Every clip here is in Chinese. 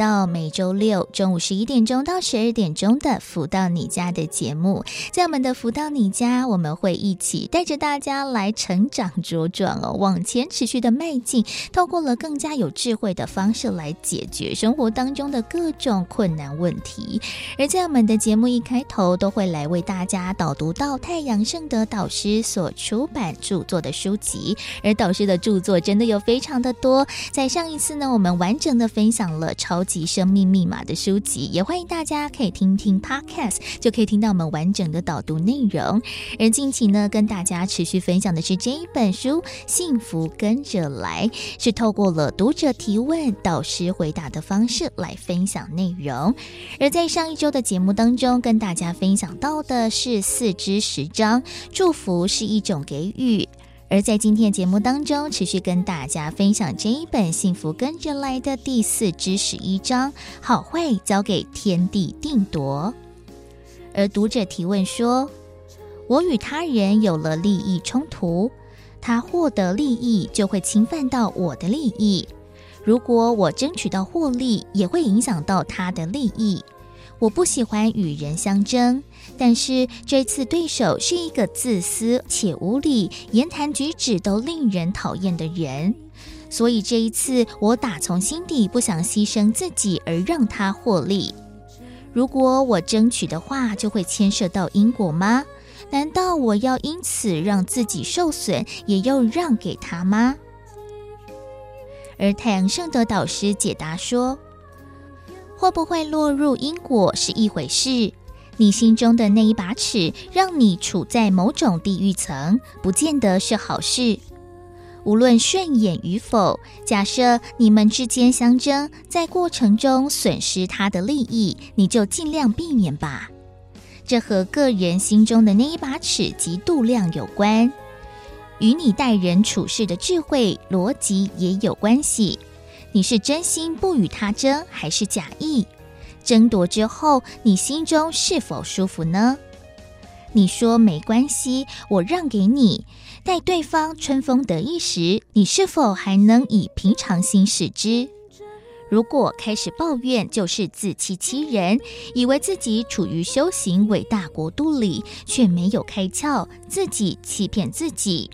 到每周六中午十一点钟到十二点钟的《福到你家》的节目，在我们的《福到你家》，我们会一起带着大家来成长茁壮哦，往前持续的迈进，透过了更加有智慧的方式来解决生活当中的各种困难问题。而在我们的节目一开头，都会来为大家导读到太阳盛德导师所出版著作的书籍，而导师的著作真的有非常的多。在上一次呢，我们完整的分享了。超级生命密码的书籍，也欢迎大家可以听听 Podcast，就可以听到我们完整的导读内容。而近期呢，跟大家持续分享的是这一本书《幸福跟着来》，是透过了读者提问、导师回答的方式来分享内容。而在上一周的节目当中，跟大家分享到的是四至十章，祝福是一种给予。而在今天节目当中，持续跟大家分享这一本《幸福跟着来的》第四至十一章，好坏交给天地定夺。而读者提问说：“我与他人有了利益冲突，他获得利益就会侵犯到我的利益；如果我争取到获利，也会影响到他的利益。我不喜欢与人相争。”但是这次对手是一个自私且无理、言谈举止都令人讨厌的人，所以这一次我打从心底不想牺牲自己而让他获利。如果我争取的话，就会牵涉到因果吗？难道我要因此让自己受损，也要让给他吗？而太阳圣德导师解答说：会不会落入因果是一回事。你心中的那一把尺，让你处在某种地狱层，不见得是好事。无论顺眼与否，假设你们之间相争，在过程中损失他的利益，你就尽量避免吧。这和个人心中的那一把尺及度量有关，与你待人处事的智慧逻辑也有关系。你是真心不与他争，还是假意？争夺之后，你心中是否舒服呢？你说没关系，我让给你。待对方春风得意时，你是否还能以平常心视之？如果开始抱怨，就是自欺欺人，以为自己处于修行伟大国度里，却没有开窍，自己欺骗自己。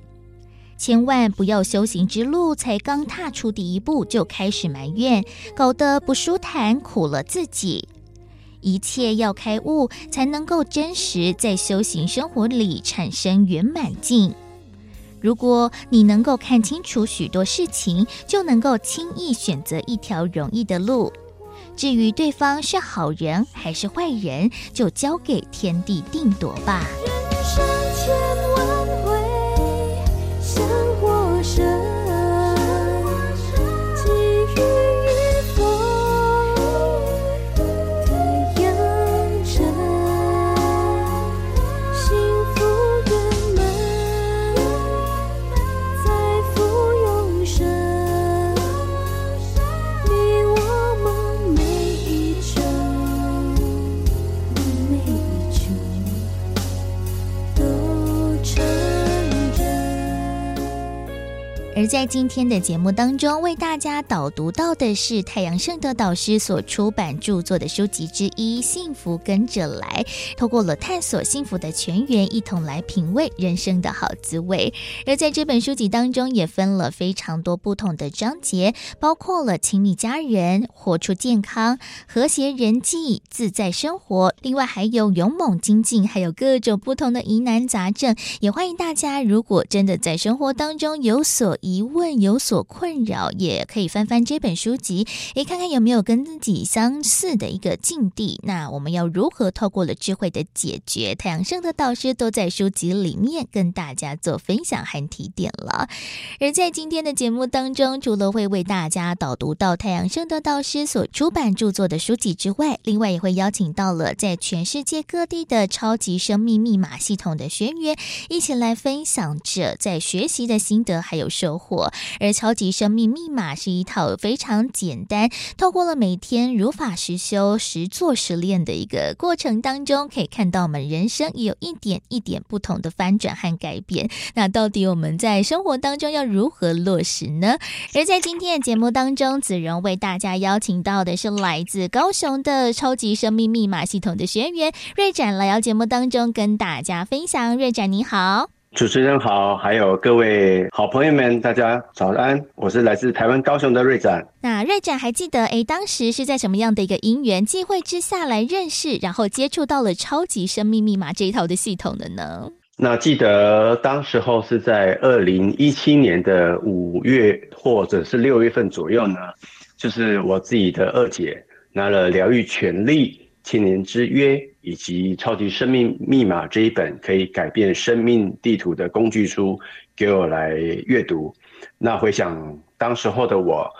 千万不要修行之路才刚踏出第一步就开始埋怨，搞得不舒坦，苦了自己。一切要开悟，才能够真实在修行生活里产生圆满境。如果你能够看清楚许多事情，就能够轻易选择一条容易的路。至于对方是好人还是坏人，就交给天地定夺吧。而在今天的节目当中，为大家导读到的是太阳盛德导师所出版著作的书籍之一《幸福跟着来》，透过了探索幸福的泉源，一同来品味人生的好滋味。而在这本书籍当中，也分了非常多不同的章节，包括了亲密家人、活出健康、和谐人际、自在生活，另外还有勇猛精进，还有各种不同的疑难杂症。也欢迎大家，如果真的在生活当中有所疑问有所困扰，也可以翻翻这本书籍，诶，看看有没有跟自己相似的一个境地。那我们要如何透过了智慧的解决？太阳盛德导师都在书籍里面跟大家做分享和提点了。而在今天的节目当中，除了会为大家导读到太阳盛德导师所出版著作的书籍之外，另外也会邀请到了在全世界各地的超级生命密码系统的学员，一起来分享着在学习的心得还有收火。而超级生命密码是一套非常简单，透过了每天如法实修、实做实练的一个过程当中，可以看到我们人生也有一点一点不同的翻转和改变。那到底我们在生活当中要如何落实呢？而在今天的节目当中，子荣为大家邀请到的是来自高雄的超级生命密码系统的学员瑞展来到节目当中跟大家分享。瑞展你好。主持人好，还有各位好朋友们，大家早安！我是来自台湾高雄的瑞展。那瑞展还记得，诶，当时是在什么样的一个因缘际会之下来认识，然后接触到了超级生命密码这一套的系统的呢？那记得当时候是在二零一七年的五月或者是六月份左右呢，就是我自己的二姐拿了疗愈权利。千年之约以及超级生命密码这一本可以改变生命地图的工具书给我来阅读，那回想当时候的我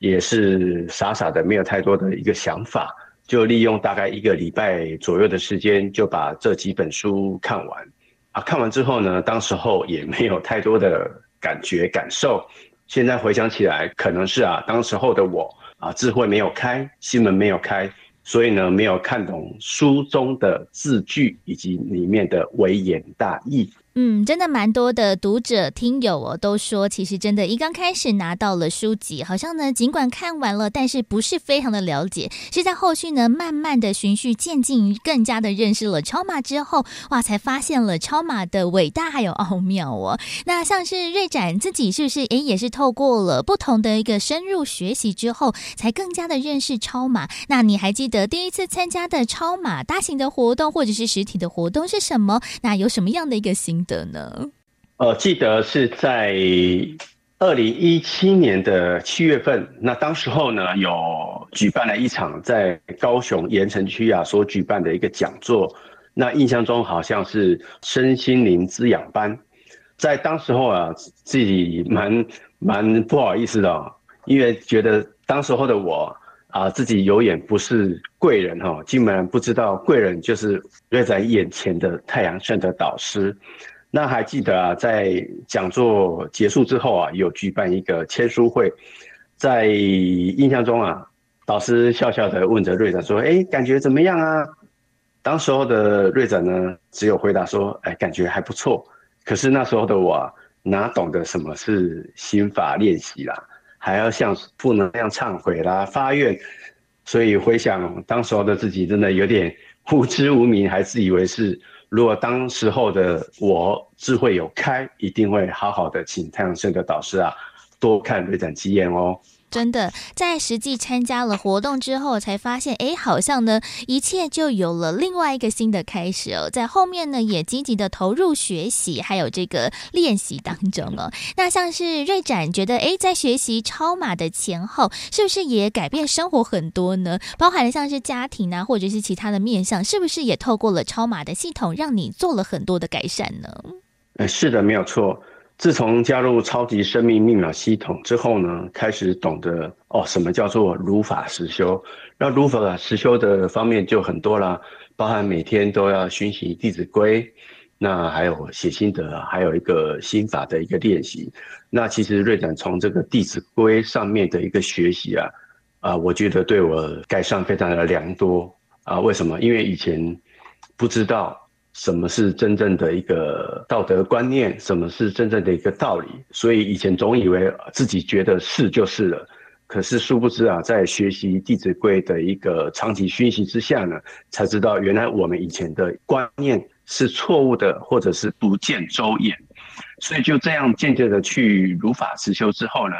也是傻傻的，没有太多的一个想法，就利用大概一个礼拜左右的时间就把这几本书看完啊。看完之后呢，当时候也没有太多的感觉感受。现在回想起来，可能是啊，当时候的我啊，智慧没有开，心门没有开。所以呢，没有看懂书中的字句以及里面的微言大义。嗯，真的蛮多的读者听友哦，都说其实真的，一刚开始拿到了书籍，好像呢，尽管看完了，但是不是非常的了解。是在后续呢，慢慢的循序渐进，更加的认识了超马之后，哇，才发现了超马的伟大还有奥妙哦。那像是瑞展自己是不是诶，也是透过了不同的一个深入学习之后，才更加的认识超马？那你还记得第一次参加的超马大型的活动或者是实体的活动是什么？那有什么样的一个形的呢？呃，记得是在二零一七年的七月份，那当时候呢，有举办了一场在高雄盐城区啊所举办的一个讲座，那印象中好像是身心灵滋养班。在当时候啊，自己蛮蛮不好意思的，因为觉得当时候的我啊，自己有眼不是贵人哈，竟然不知道贵人就是瑞在眼前的太阳盛德导师。那还记得啊，在讲座结束之后啊，有举办一个签书会，在印象中啊，导师笑笑的问着瑞展说：“哎，感觉怎么样啊？”当时候的瑞展呢，只有回答说：“哎，感觉还不错。”可是那时候的我，哪懂得什么是心法练习啦，还要向负能量忏悔啦、发愿，所以回想当时候的自己，真的有点无知无明，还自以为是。如果当时候的我智慧有开，一定会好好的请太阳神的导师啊，多看瑞展经验哦。真的，在实际参加了活动之后，才发现，哎，好像呢，一切就有了另外一个新的开始哦。在后面呢，也积极的投入学习，还有这个练习当中哦。那像是瑞展觉得，哎，在学习超马的前后，是不是也改变生活很多呢？包含了像是家庭啊，或者是其他的面向，是不是也透过了超马的系统，让你做了很多的改善呢？哎，是的，没有错。自从加入超级生命密码系统之后呢，开始懂得哦，什么叫做如法实修。那如法实修的方面就很多啦，包含每天都要熏习《弟子规》，那还有写心得，还有一个心法的一个练习。那其实瑞展从这个《弟子规》上面的一个学习啊，啊，我觉得对我改善非常的良多啊。为什么？因为以前不知道。什么是真正的一个道德观念？什么是真正的一个道理？所以以前总以为自己觉得是就是了，可是殊不知啊，在学习《弟子规》的一个长期熏习之下呢，才知道原来我们以前的观念是错误的，或者是不见周延。所以就这样渐渐的去如法实修之后呢，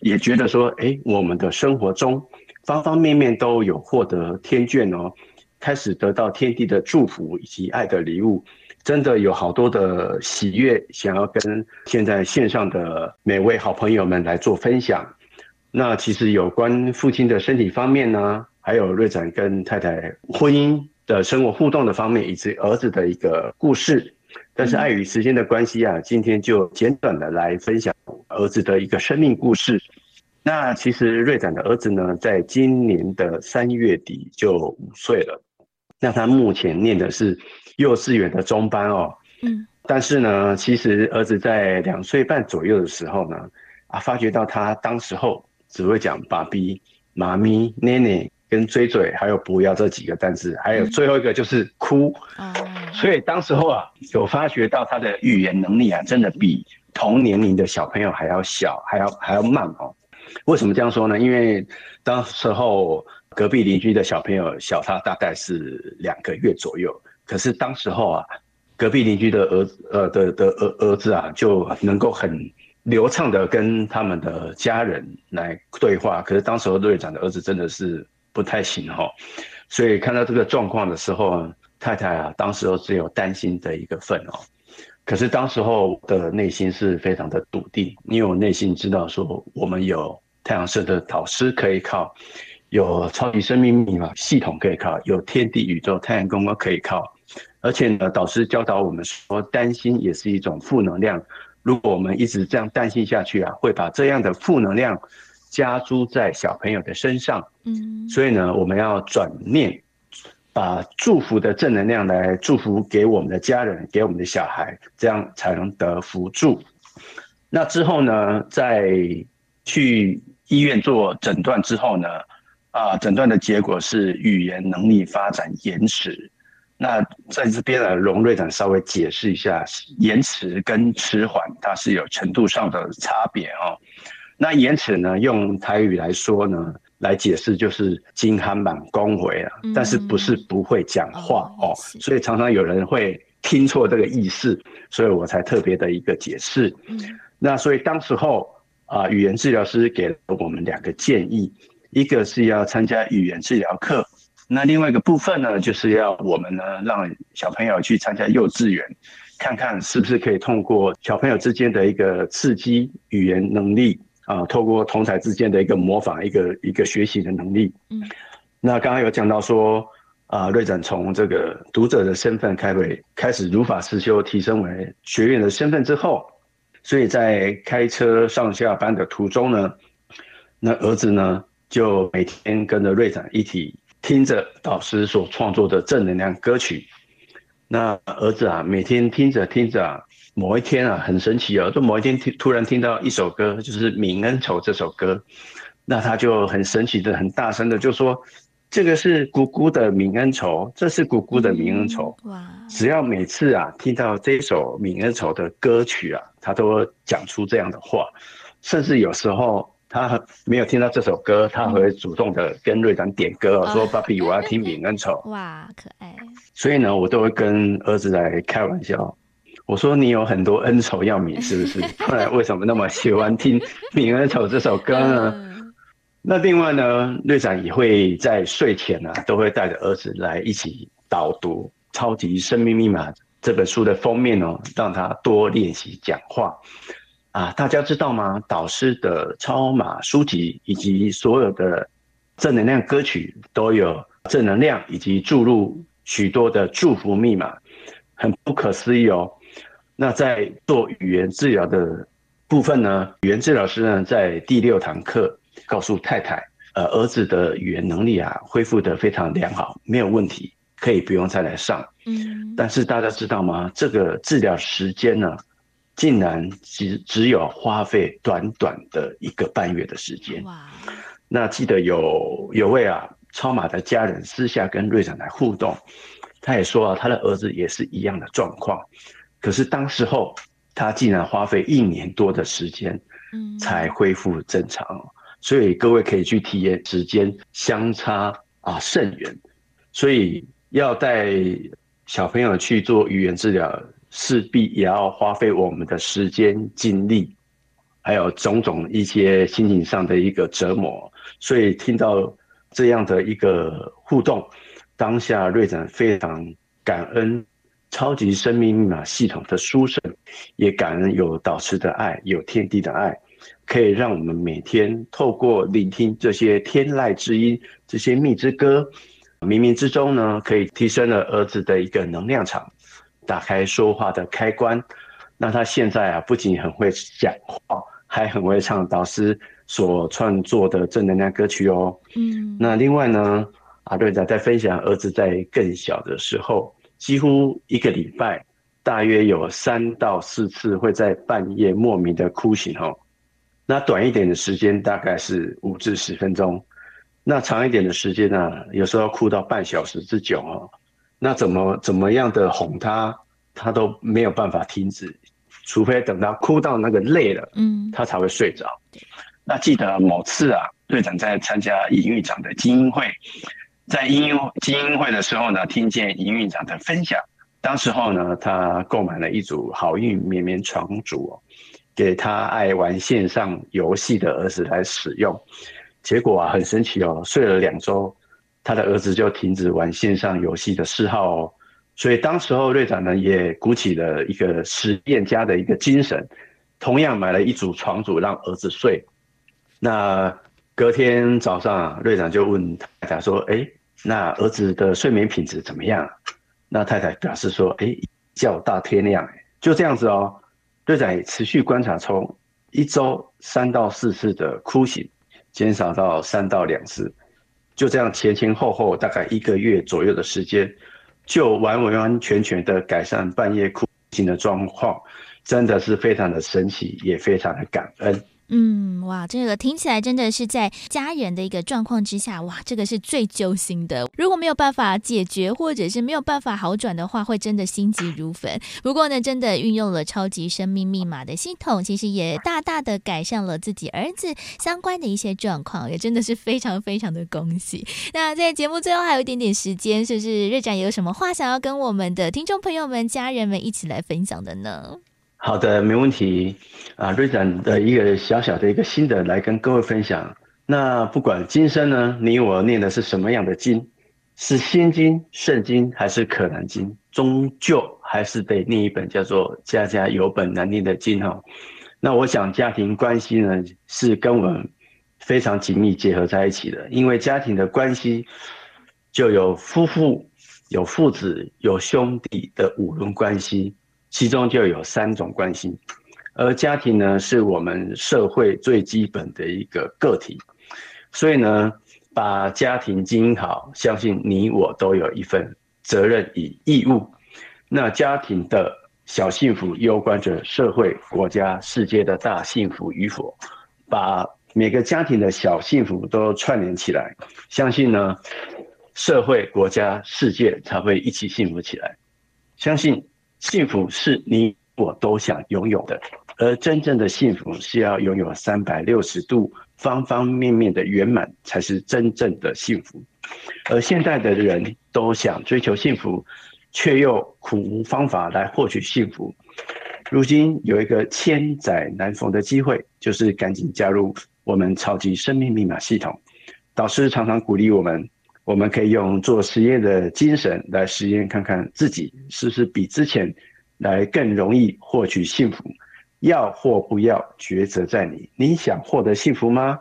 也觉得说，哎，我们的生活中方方面面都有获得天眷哦。开始得到天地的祝福以及爱的礼物，真的有好多的喜悦，想要跟现在线上的每位好朋友们来做分享。那其实有关父亲的身体方面呢，还有瑞展跟太太婚姻的生活互动的方面，以及儿子的一个故事。但是碍于时间的关系啊，今天就简短的来分享儿子的一个生命故事。那其实瑞展的儿子呢，在今年的三月底就五岁了。那他目前念的是幼稚园的中班哦，嗯，但是呢，其实儿子在两岁半左右的时候呢，啊，发觉到他当时候只会讲爸比、妈咪、奶奶跟追嘴，还有不要这几个单字，还有最后一个就是哭，嗯，所以当时候啊，有发觉到他的语言能力啊，真的比同年龄的小朋友还要小，还要还要慢哦。为什么这样说呢？因为当时候。隔壁邻居的小朋友小他大概是两个月左右，可是当时候啊，隔壁邻居的儿呃的的儿儿子啊就能够很流畅的跟他们的家人来对话，可是当时候队长的儿子真的是不太行哈，所以看到这个状况的时候，太太啊当时候只有担心的一个份哦，可是当时候的内心是非常的笃定，因为我内心知道说我们有太阳社的导师可以靠。有超级生命密码系统可以靠，有天地宇宙太阳公公可以靠，而且呢，导师教导我们说，担心也是一种负能量。如果我们一直这样担心下去啊，会把这样的负能量加诸在小朋友的身上。嗯，所以呢，我们要转念，把祝福的正能量来祝福给我们的家人，给我们的小孩，这样才能得福助。那之后呢，在去医院做诊断之后呢，啊，诊断的结果是语言能力发展延迟。那在这边呢，荣瑞展稍微解释一下，延迟跟迟缓它是有程度上的差别哦。那延迟呢，用台语来说呢，来解释就是金憨满恭维啊，但是不是不会讲话哦，所以常常有人会听错这个意思，所以我才特别的一个解释。那所以当时候啊，语言治疗师给了我们两个建议。一个是要参加语言治疗课，那另外一个部分呢，就是要我们呢让小朋友去参加幼稚园，看看是不是可以通过小朋友之间的一个刺激语言能力啊，透过同侪之间的一个模仿，一个一个学习的能力。嗯，那刚刚有讲到说啊，瑞展从这个读者的身份开会开始如法实修，提升为学院的身份之后，所以在开车上下班的途中呢，那儿子呢就每天跟着瑞展一起听着导师所创作的正能量歌曲。那儿子啊，每天听着听着啊，某一天啊，很神奇哦，就某一天听突然听到一首歌，就是《泯恩仇》这首歌，那他就很神奇的、很大声的就说。这个是姑姑的泯恩仇，这是姑姑的泯恩仇。哇！只要每次啊听到这首泯恩仇的歌曲啊，他都会讲出这样的话。甚至有时候他没有听到这首歌，他会主动的跟瑞长点歌，嗯、说：“爸比，我要听泯恩仇。”哇，可爱！所以呢，我都会跟儿子来开玩笑，我说：“你有很多恩仇要泯，是不是？不然为什么那么喜欢听泯恩仇这首歌呢？”嗯那另外呢，瑞长也会在睡前呢、啊，都会带着儿子来一起导读《超级生命密码》这本书的封面哦，让他多练习讲话。啊，大家知道吗？导师的超码书籍以及所有的正能量歌曲都有正能量，以及注入许多的祝福密码，很不可思议哦。那在做语言治疗的部分呢，语言治疗师呢，在第六堂课。告诉太太，呃，儿子的语言能力啊，恢复得非常良好，没有问题，可以不用再来上。嗯，但是大家知道吗？这个治疗时间呢，竟然只只有花费短短的一个半月的时间。哇！那记得有有位啊超马的家人私下跟瑞长来互动，他也说啊，他的儿子也是一样的状况，可是当时候他竟然花费一年多的时间，嗯，才恢复正常。所以各位可以去体验，时间相差啊甚远，所以要带小朋友去做语言治疗，势必也要花费我们的时间、精力，还有种种一些心情上的一个折磨。所以听到这样的一个互动，当下瑞展非常感恩超级生命密码系统的书神，也感恩有导师的爱，有天地的爱。可以让我们每天透过聆听这些天籁之音、这些蜜之歌，冥冥之中呢，可以提升了儿子的一个能量场，打开说话的开关。那他现在啊，不仅很会讲话，还很会唱导师所创作的正能量歌曲哦。嗯。那另外呢，阿瑞仔在分享儿子在更小的时候，几乎一个礼拜大约有三到四次会在半夜莫名的哭醒哦。那短一点的时间大概是五至十分钟，那长一点的时间呢，有时候要哭到半小时之久哦。那怎么怎么样的哄他，他都没有办法停止，除非等他哭到那个累了，嗯，他才会睡着。那记得某次啊，队长在参加营运长的精英会，在菁英精英会的时候呢，听见营运长的分享，当时候呢，他购买了一组好运绵绵床组哦。给他爱玩线上游戏的儿子来使用，结果啊，很神奇哦，睡了两周，他的儿子就停止玩线上游戏的嗜好哦。所以当时候队长呢也鼓起了一个实验家的一个精神，同样买了一组床组让儿子睡。那隔天早上，队长就问太太说：“哎，那儿子的睡眠品质怎么样？”那太太表示说：“哎，一觉大天亮，就这样子哦。”队长也持续观察，从一周三到四次的哭醒，减少到三到两次，就这样前前后后大概一个月左右的时间，就完完全全的改善半夜哭醒的状况，真的是非常的神奇，也非常的感恩。嗯，哇，这个听起来真的是在家人的一个状况之下，哇，这个是最揪心的。如果没有办法解决，或者是没有办法好转的话，会真的心急如焚。不过呢，真的运用了超级生命密码的系统，其实也大大的改善了自己儿子相关的一些状况，也真的是非常非常的恭喜。那在节目最后还有一点点时间，是不是瑞展有什么话想要跟我们的听众朋友们、家人们一起来分享的呢？好的，没问题。啊，瑞展的一个小小的一个心得来跟各位分享。那不管今生呢，你我念的是什么样的经，是心经、圣经还是可兰经，终究还是得念一本叫做“家家有本难念的经”哈。那我想家庭关系呢，是跟我们非常紧密结合在一起的，因为家庭的关系就有夫妇、有父子、有兄弟的五伦关系。其中就有三种关系，而家庭呢，是我们社会最基本的一个个体，所以呢，把家庭经营好，相信你我都有一份责任与义务。那家庭的小幸福，攸关着社会、国家、世界的大幸福与否。把每个家庭的小幸福都串联起来，相信呢，社会、国家、世界才会一起幸福起来。相信幸福是你我都想拥有的，而真正的幸福是要拥有三百六十度、方方面面的圆满，才是真正的幸福。而现代的人都想追求幸福。却又苦无方法来获取幸福。如今有一个千载难逢的机会，就是赶紧加入我们超级生命密码系统。导师常常鼓励我们，我们可以用做实验的精神来实验，看看自己是不是比之前来更容易获取幸福。要或不要，抉择在你。你想获得幸福吗？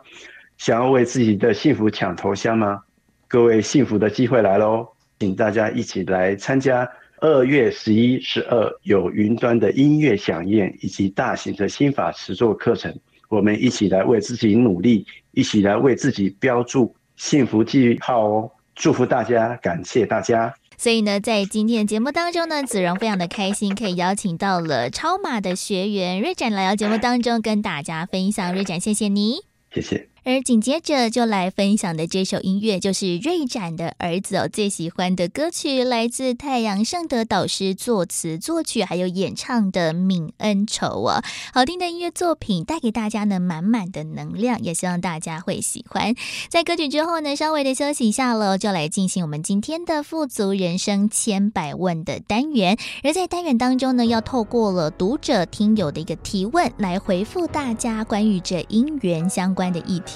想要为自己的幸福抢头香吗？各位，幸福的机会来喽！请大家一起来参加二月十一、十二有云端的音乐响宴以及大型的心法实作课程。我们一起来为自己努力，一起来为自己标注幸福记号哦！祝福大家，感谢大家。所以呢，在今天的节目当中呢，子荣非常的开心，可以邀请到了超马的学员瑞展来到节目当中跟大家分享。瑞展，谢谢你，谢谢。而紧接着就来分享的这首音乐，就是瑞展的儿子哦最喜欢的歌曲，来自太阳盛德导师作词作曲还有演唱的《泯恩仇》哦，好听的音乐作品带给大家呢满满的能量，也希望大家会喜欢。在歌曲之后呢，稍微的休息一下喽，就来进行我们今天的富足人生千百问的单元。而在单元当中呢，要透过了读者听友的一个提问，来回复大家关于这姻缘相关的议题。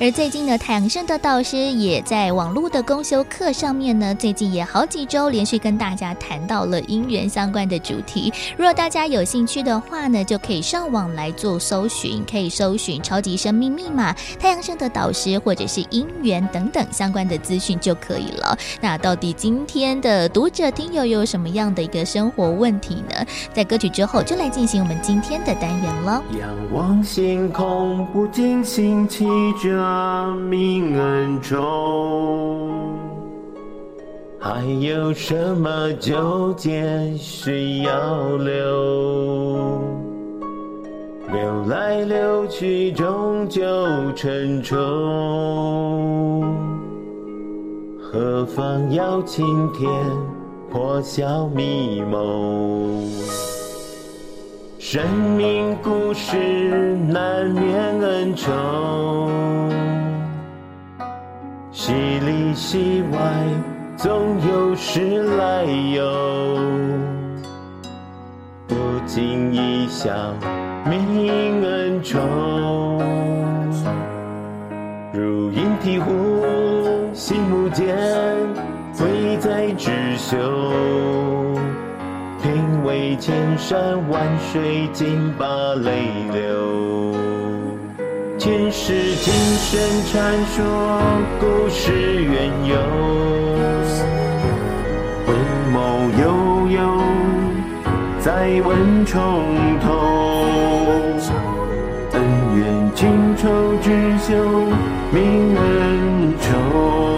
而最近呢，太阳盛的导师也在网络的公修课上面呢，最近也好几周连续跟大家谈到了姻缘相关的主题。如果大家有兴趣的话呢，就可以上网来做搜寻，可以搜寻“超级生命密码”、“太阳盛的导师”或者是“姻缘”等等相关的资讯就可以了。那到底今天的读者听友有什么样的一个生活问题呢？在歌曲之后就来进行我们今天的单元了。仰望星空，不禁兴起。记着泯恩仇，还有什么纠结需要留？流来流去，终究成仇。何妨邀青天，破晓迷蒙。生命故事难免恩仇，戏里戏外总有时来由，不经意想泯恩仇，如饮醍醐，心无间，贵在知修。千山万水，尽把泪流。前世今生传说，故事缘由。回眸悠悠，再问重头。恩怨情仇只休，泯恩仇。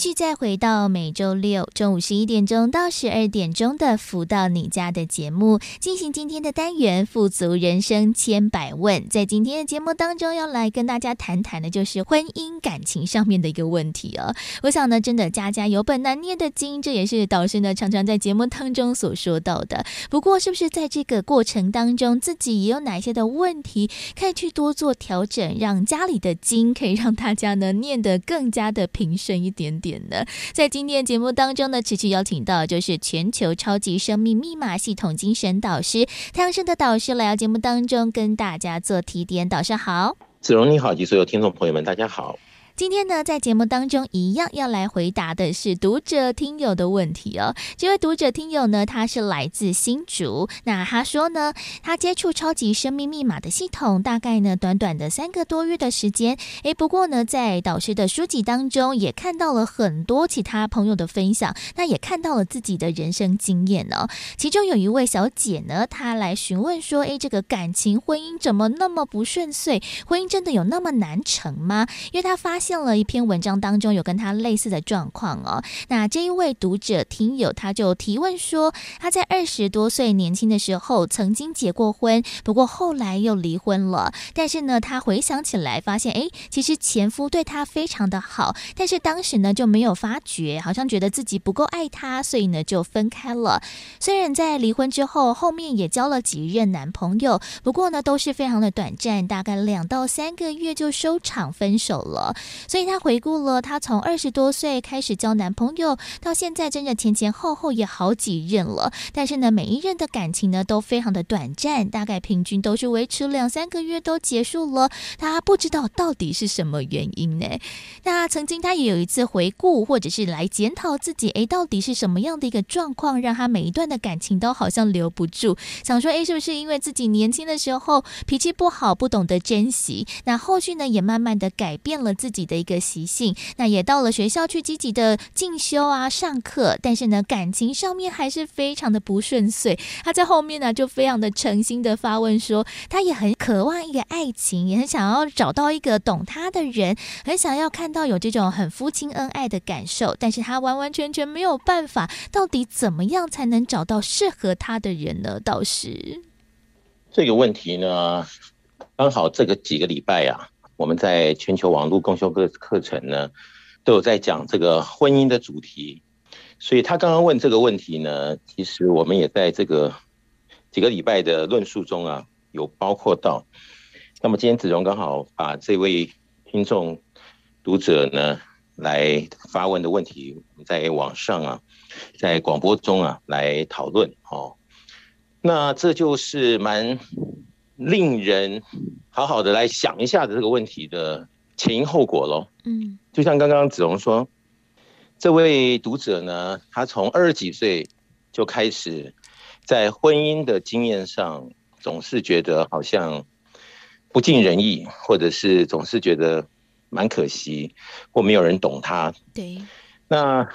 继续再回到每周六中午十一点钟到十二点钟的“福到你家”的节目，进行今天的单元“富足人生千百问”。在今天的节目当中，要来跟大家谈谈的，就是婚姻感情上面的一个问题哦。我想呢，真的家家有本难念的经，这也是导师呢常常在节目当中所说到的。不过，是不是在这个过程当中，自己也有哪些的问题，可以去多做调整，让家里的经可以让大家呢念得更加的平顺一点点？在今天节目当中呢，持续邀请到就是全球超级生命密码系统精神导师太阳盛的导师来到节目当中跟大家做提点。导师好，子荣你好，及所有听众朋友们，大家好。今天呢，在节目当中一样要来回答的是读者听友的问题哦。这位读者听友呢，他是来自新竹，那他说呢，他接触超级生命密码的系统，大概呢短短的三个多月的时间。诶，不过呢，在导师的书籍当中也看到了很多其他朋友的分享，那也看到了自己的人生经验哦。其中有一位小姐呢，她来询问说，诶，这个感情婚姻怎么那么不顺遂？婚姻真的有那么难成吗？因为她发现。见了一篇文章当中有跟他类似的状况哦，那这一位读者听友他就提问说，他在二十多岁年轻的时候曾经结过婚，不过后来又离婚了。但是呢，他回想起来发现，哎，其实前夫对他非常的好，但是当时呢就没有发觉，好像觉得自己不够爱他，所以呢就分开了。虽然在离婚之后，后面也交了几任男朋友，不过呢都是非常的短暂，大概两到三个月就收场分手了。所以她回顾了她从二十多岁开始交男朋友，到现在真的前前后后也好几任了。但是呢，每一任的感情呢都非常的短暂，大概平均都是维持两三个月都结束了。她不知道到底是什么原因呢？那曾经她也有一次回顾，或者是来检讨自己，诶，到底是什么样的一个状况，让她每一段的感情都好像留不住？想说，诶，是不是因为自己年轻的时候脾气不好，不懂得珍惜？那后续呢，也慢慢的改变了自己的一个习性，那也到了学校去积极的进修啊，上课，但是呢，感情上面还是非常的不顺遂。他在后面呢，就非常的诚心的发问说，他也很渴望一个爱情，也很想要找到一个懂他的人，很想要看到有这种很夫妻恩爱的感受，但是他完完全全没有办法。到底怎么样才能找到适合他的人呢？倒是，这个问题呢，刚好这个几个礼拜呀、啊。我们在全球网络共修课课程呢，都有在讲这个婚姻的主题，所以他刚刚问这个问题呢，其实我们也在这个几个礼拜的论述中啊，有包括到。那么今天子荣刚好把这位听众读者呢来发问的问题，在网上啊，在广播中啊来讨论哦，那这就是蛮。令人好好的来想一下的这个问题的前因后果喽。嗯，就像刚刚子荣说，这位读者呢，他从二十几岁就开始在婚姻的经验上，总是觉得好像不尽人意，或者是总是觉得蛮可惜，或没有人懂他。对。那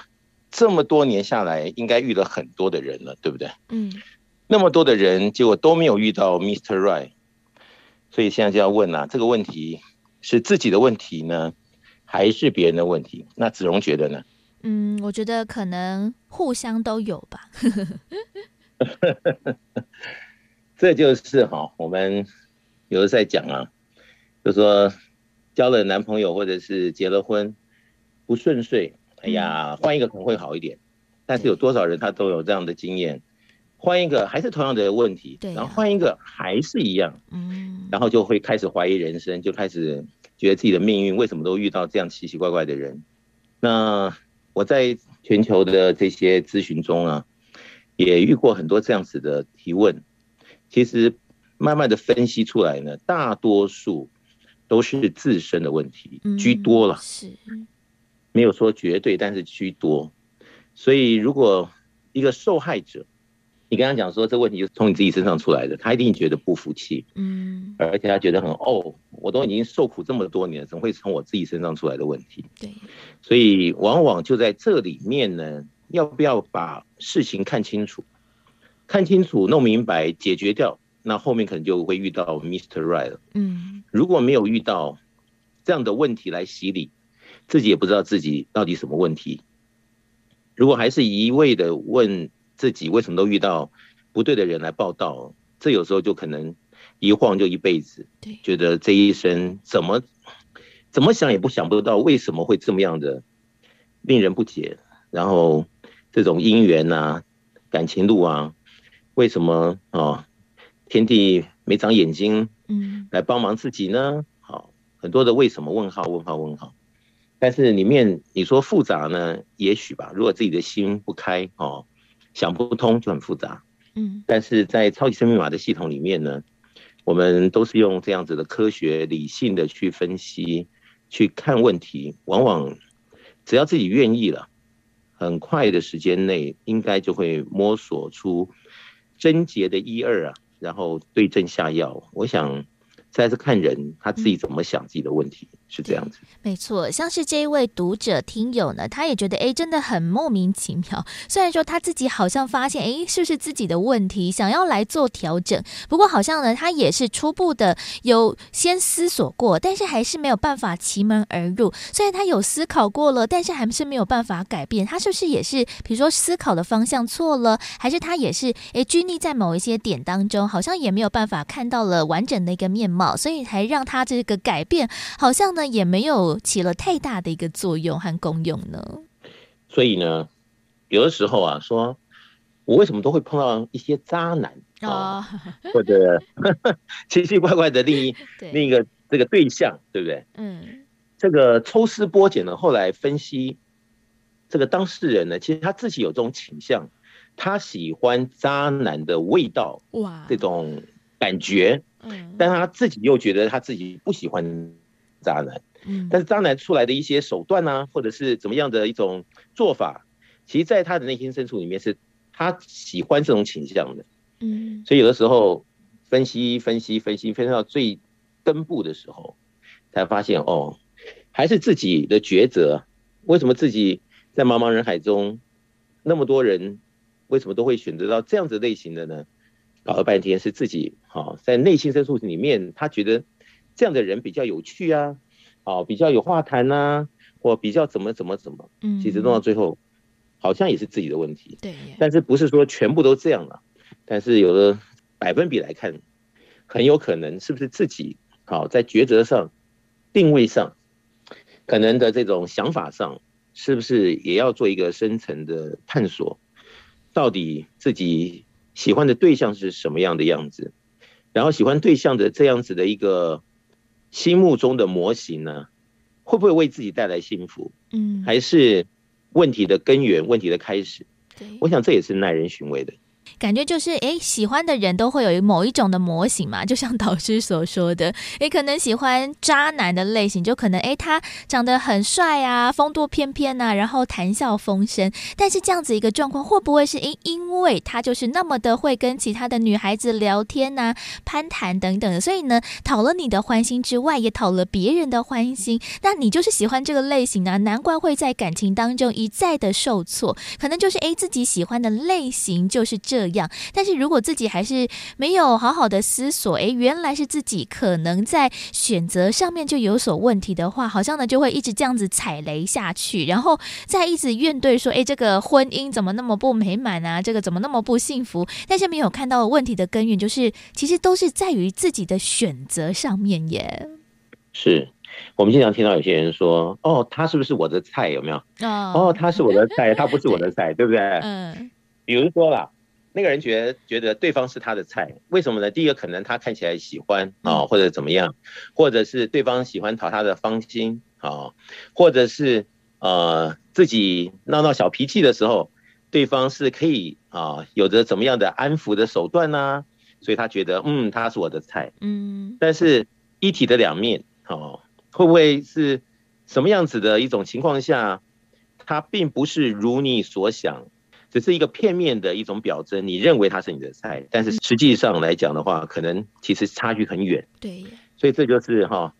这么多年下来，应该遇了很多的人了，对不对？嗯。那么多的人，结果都没有遇到 Mr. Right。所以现在就要问了、啊，这个问题是自己的问题呢，还是别人的问题？那子荣觉得呢？嗯，我觉得可能互相都有吧。这就是哈，我们有的在讲啊，就说交了男朋友或者是结了婚不顺遂，哎呀，换一个可能会好一点。但是有多少人他都有这样的经验？换一个还是同样的问题，对然后换一个还是一样，嗯，然后就会开始怀疑人生，就开始觉得自己的命运为什么都遇到这样奇奇怪怪的人。那我在全球的这些咨询中啊，也遇过很多这样子的提问。其实慢慢的分析出来呢，大多数都是自身的问题居多了，是没有说绝对，但是居多。所以如果一个受害者，你跟他讲说，这问题就是从你自己身上出来的，他一定觉得不服气，嗯，而且他觉得很哦，我都已经受苦这么多年，怎么会从我自己身上出来的问题？对，所以往往就在这里面呢，要不要把事情看清楚，看清楚、弄明白、解决掉，那后面可能就会遇到 Mr. Right 了。嗯，如果没有遇到这样的问题来洗礼，自己也不知道自己到底什么问题。如果还是一味的问。自己为什么都遇到不对的人来报道？这有时候就可能一晃就一辈子。对，觉得这一生怎么怎么想也不想不到为什么会这么样的令人不解。然后这种姻缘啊、感情路啊，为什么啊？天地没长眼睛，嗯，来帮忙自己呢？好，很多的为什么问号？问号？问号？但是里面你说复杂呢，也许吧。如果自己的心不开哦，想不通就很复杂。嗯，但是在超级生命码的系统里面呢，我们都是用这样子的科学理性的去分析、去看问题，往往只要自己愿意了，很快的时间内应该就会摸索出症结的一二啊，然后对症下药。我想。再是看人他自己怎么想自己的问题，嗯、是这样子。没错，像是这一位读者听友呢，他也觉得哎，真的很莫名其妙。虽然说他自己好像发现哎，是不是自己的问题，想要来做调整，不过好像呢，他也是初步的有先思索过，但是还是没有办法奇门而入。虽然他有思考过了，但是还是没有办法改变。他是不是也是，比如说思考的方向错了，还是他也是哎拘泥在某一些点当中，好像也没有办法看到了完整的一个面貌。所以才让他这个改变，好像呢也没有起了太大的一个作用和功用呢。所以呢，有的时候啊，说我为什么都会碰到一些渣男啊，哦、或者 奇奇怪怪的另一 对另一个这个对象，对不对？嗯，这个抽丝剥茧呢，后来分析，这个当事人呢，其实他自己有这种倾向，他喜欢渣男的味道，哇，这种感觉。但他自己又觉得他自己不喜欢渣男，嗯，但是渣男出来的一些手段啊，或者是怎么样的一种做法，其实在他的内心深处里面是他喜欢这种倾向的，嗯，所以有的时候分析分析分析分析到最根部的时候，才发现哦，还是自己的抉择。为什么自己在茫茫人海中那么多人，为什么都会选择到这样子类型的呢？搞了半天是自己哈，在内心深处里面，他觉得这样的人比较有趣啊，哦，比较有话谈呐，或比较怎么怎么怎么，嗯，其实弄到最后，好像也是自己的问题，对，但是不是说全部都这样了，但是有的百分比来看，很有可能是不是自己好在抉择上、定位上，可能的这种想法上，是不是也要做一个深层的探索，到底自己。喜欢的对象是什么样的样子？然后喜欢对象的这样子的一个心目中的模型呢，会不会为自己带来幸福？嗯，还是问题的根源、问题的开始？对，我想这也是耐人寻味的。感觉就是，诶，喜欢的人都会有某一种的模型嘛，就像导师所说的，诶，可能喜欢渣男的类型，就可能，诶，他长得很帅啊，风度翩翩呐，然后谈笑风生。但是这样子一个状况，会不会是因因为他就是那么的会跟其他的女孩子聊天呐、啊、攀谈等等的，所以呢，讨了你的欢心之外，也讨了别人的欢心。那你就是喜欢这个类型呢，难怪会在感情当中一再的受挫。可能就是，诶，自己喜欢的类型就是这。这样，但是如果自己还是没有好好的思索，诶，原来是自己可能在选择上面就有所问题的话，好像呢就会一直这样子踩雷下去，然后再一直怨对说，诶，这个婚姻怎么那么不美满啊？这个怎么那么不幸福？但是没有看到问题的根源，就是其实都是在于自己的选择上面耶。是我们经常听到有些人说，哦，他是不是我的菜？有没有？哦，哦，他是我的菜，他不是我的菜，对不对？嗯，比如说啦。那个人觉得觉得对方是他的菜，为什么呢？第一个可能他看起来喜欢啊，或者怎么样，或者是对方喜欢讨他的芳心啊，或者是呃自己闹闹小脾气的时候，对方是可以啊有着怎么样的安抚的手段呢？所以他觉得嗯他是我的菜，嗯，但是一体的两面哦，会不会是什么样子的一种情况下，他并不是如你所想？只是一个片面的一种表征，你认为它是你的菜，但是实际上来讲的话，可能其实差距很远。对，所以这就是哈，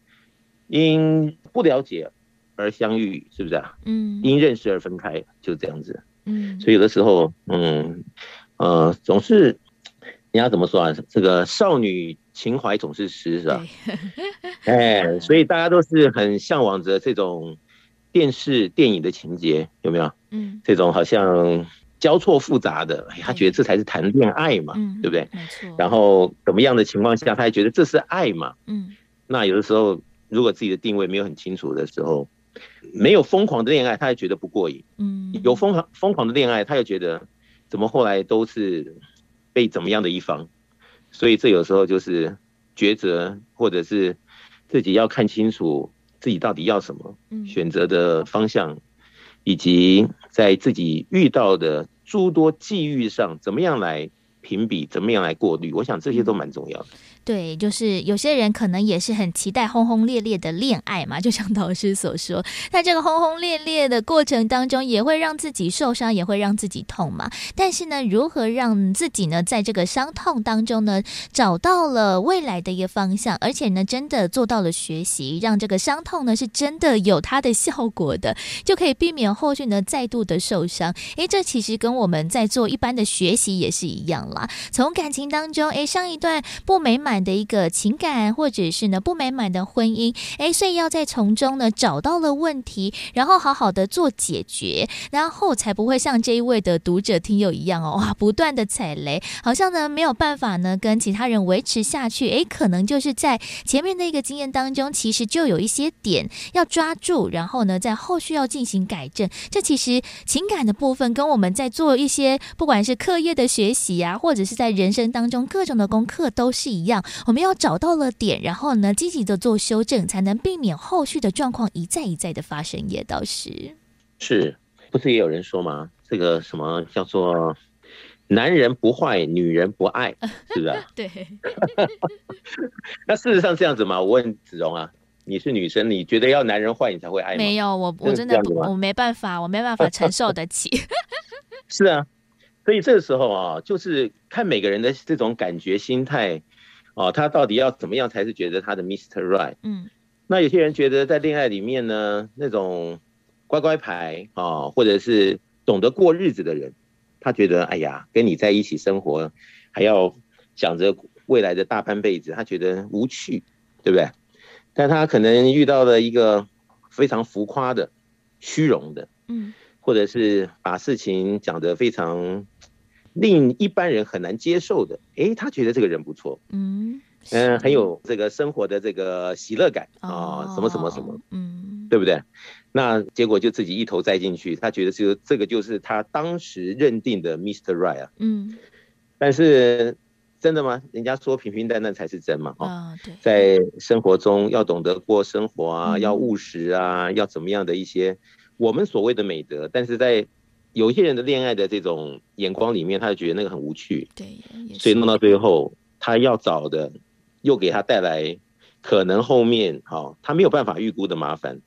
因不了解而相遇，是不是啊？嗯。因认识而分开，就是这样子。嗯。所以有的时候，嗯，呃，总是你要怎么说啊？这个少女情怀总是诗，是吧？哎，所以大家都是很向往着这种电视电影的情节，有没有？嗯。这种好像。交错复杂的，他觉得这才是谈恋爱嘛，嗯、对不对？然后怎么样的情况下，他还觉得这是爱嘛？嗯。那有的时候，如果自己的定位没有很清楚的时候，没有疯狂的恋爱，他还觉得不过瘾。嗯。有疯狂疯狂的恋爱，他又觉得怎么后来都是被怎么样的一方，所以这有时候就是抉择，或者是自己要看清楚。自己到底要什么，选择的方向，以及在自己遇到的诸多际遇上，怎么样来评比，怎么样来过滤，我想这些都蛮重要的。对，就是有些人可能也是很期待轰轰烈烈的恋爱嘛，就像导师所说，在这个轰轰烈烈的过程当中，也会让自己受伤，也会让自己痛嘛。但是呢，如何让自己呢，在这个伤痛当中呢，找到了未来的一个方向，而且呢，真的做到了学习，让这个伤痛呢，是真的有它的效果的，就可以避免后续呢再度的受伤。诶，这其实跟我们在做一般的学习也是一样啦。从感情当中，诶，上一段不美满的一个情感，或者是呢不美满的婚姻，诶，所以要在从中呢找到了问题，然后好好的做解决，然后才不会像这一位的读者听友一样哦，哇，不断的踩雷，好像呢没有办法呢跟其他人维持下去，诶，可能就是在前面的一个经验当中，其实就有一些点要抓住，然后呢在后续要进行改正。这其实情感的部分跟我们在做一些不管是课业的学习啊，或者是在人生当中各种的功课都是一样，我们要找到了点，然后呢，积极的做修正，才能避免后续的状况一再一再的发生。也倒是，是不是也有人说吗？这个什么叫做男人不坏，女人不爱，是不是？对。那事实上这样子吗？我问子荣啊，你是女生，你觉得要男人坏你才会爱吗？没有，我我真的，我没办法，我没办法承受得起。是啊。所以这个时候啊，就是看每个人的这种感觉心态，哦，他到底要怎么样才是觉得他的 Mr. Right？嗯，那有些人觉得在恋爱里面呢，那种乖乖牌啊，或者是懂得过日子的人，他觉得哎呀，跟你在一起生活，还要想着未来的大半辈子，他觉得无趣，对不对？但他可能遇到了一个非常浮夸的、虚荣的，嗯。或者是把事情讲得非常令一般人很难接受的，诶，他觉得这个人不错，嗯嗯、呃，很有这个生活的这个喜乐感。啊、哦，什么什么什么，嗯，对不对？那结果就自己一头栽进去，他觉得就这个就是他当时认定的 Mr. Right 啊，嗯，但是真的吗？人家说平平淡淡才是真嘛，哦，在生活中要懂得过生活啊，嗯、要务实啊，要怎么样的一些。我们所谓的美德，但是在有一些人的恋爱的这种眼光里面，他就觉得那个很无趣，对，所以弄到最后，他要找的又给他带来可能后面好他没有办法预估的麻烦。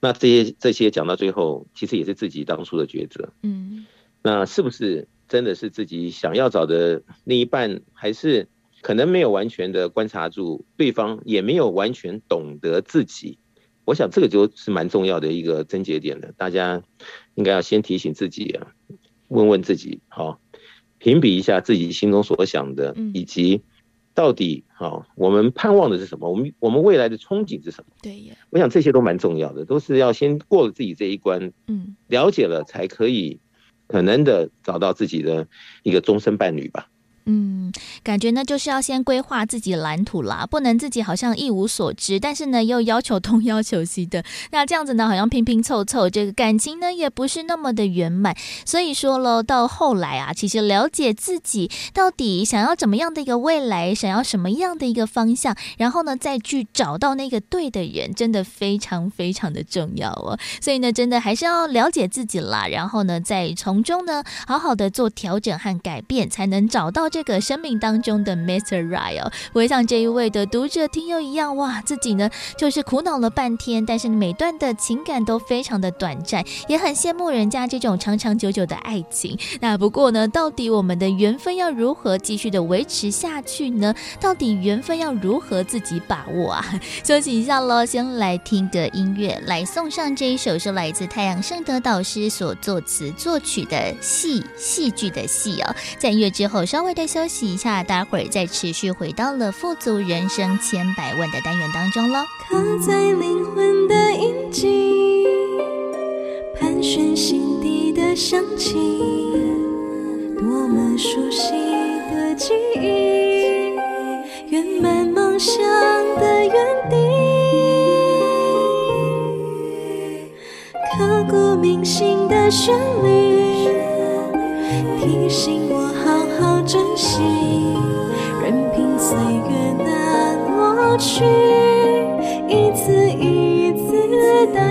那这些这些讲到最后，其实也是自己当初的抉择。嗯，那是不是真的是自己想要找的另一半，还是可能没有完全的观察住对方，也没有完全懂得自己？我想这个就是蛮重要的一个症结点的，大家应该要先提醒自己啊，问问自己，好，评比一下自己心中所想的，以及到底好，我们盼望的是什么？我们我们未来的憧憬是什么？对呀，我想这些都蛮重要的，都是要先过了自己这一关，嗯，了解了才可以可能的找到自己的一个终身伴侣吧。嗯，感觉呢就是要先规划自己蓝图啦，不能自己好像一无所知，但是呢又要求东要求西的，那这样子呢好像拼拼凑凑，这个感情呢也不是那么的圆满。所以说喽，到后来啊，其实了解自己到底想要怎么样的一个未来，想要什么样的一个方向，然后呢再去找到那个对的人，真的非常非常的重要哦。所以呢，真的还是要了解自己啦，然后呢再从中呢好好的做调整和改变，才能找到。这个生命当中的 Mr. Right 哦，不会像这一位的读者听友一样，哇，自己呢就是苦恼了半天，但是每段的情感都非常的短暂，也很羡慕人家这种长长久久的爱情。那不过呢，到底我们的缘分要如何继续的维持下去呢？到底缘分要如何自己把握啊？休息一下喽，先来听个音乐，来送上这一首是来自太阳圣德导师所作词作曲的戏戏剧的戏哦，在音乐之后稍微的。休息一下，待会儿再持续回到了富足人生千百万的单元当中喽。刻在灵魂的印记，盘旋心底的香气，多么熟悉的记忆，圆满梦想的原地，刻骨铭心的旋律，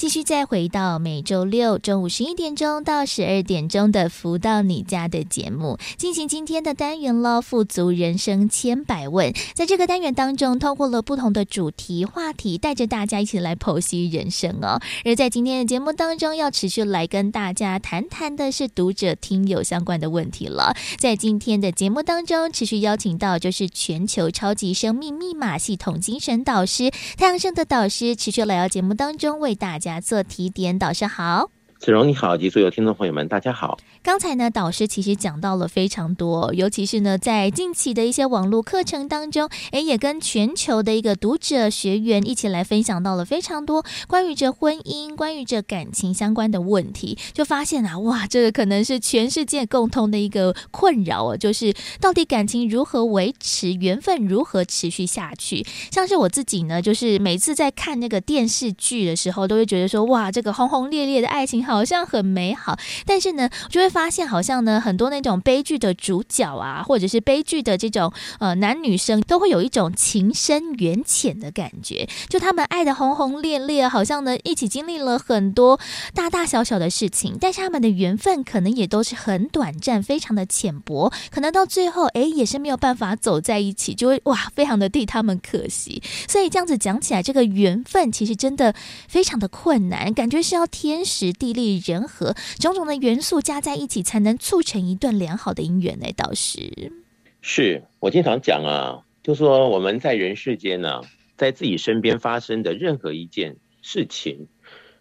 继续再回到每周六中午十一点钟到十二点钟的“福到你家”的节目，进行今天的单元了。富足人生千百问，在这个单元当中，通过了不同的主题话题，带着大家一起来剖析人生哦。而在今天的节目当中，要持续来跟大家谈谈的是读者听友相关的问题了。在今天的节目当中，持续邀请到就是全球超级生命密码系统精神导师太阳盛的导师，持续来到节目当中为大家。做题点，导师好。子荣你好，及所有听众朋友们，大家好。刚才呢，导师其实讲到了非常多，尤其是呢，在近期的一些网络课程当中，诶，也跟全球的一个读者学员一起来分享到了非常多关于这婚姻、关于这感情相关的问题，就发现啊，哇，这个可能是全世界共通的一个困扰哦，就是到底感情如何维持，缘分如何持续下去？像是我自己呢，就是每次在看那个电视剧的时候，都会觉得说，哇，这个轰轰烈烈的爱情。好像很美好，但是呢，就会发现好像呢，很多那种悲剧的主角啊，或者是悲剧的这种呃男女生，都会有一种情深缘浅的感觉。就他们爱得轰轰烈烈，好像呢一起经历了很多大大小小的事情，但是他们的缘分可能也都是很短暂，非常的浅薄，可能到最后哎也是没有办法走在一起，就会哇非常的替他们可惜。所以这样子讲起来，这个缘分其实真的非常的困难，感觉是要天时地利。人和种种的元素加在一起，才能促成一段良好的姻缘呢。倒是，是我经常讲啊，就说我们在人世间呢、啊，在自己身边发生的任何一件事情，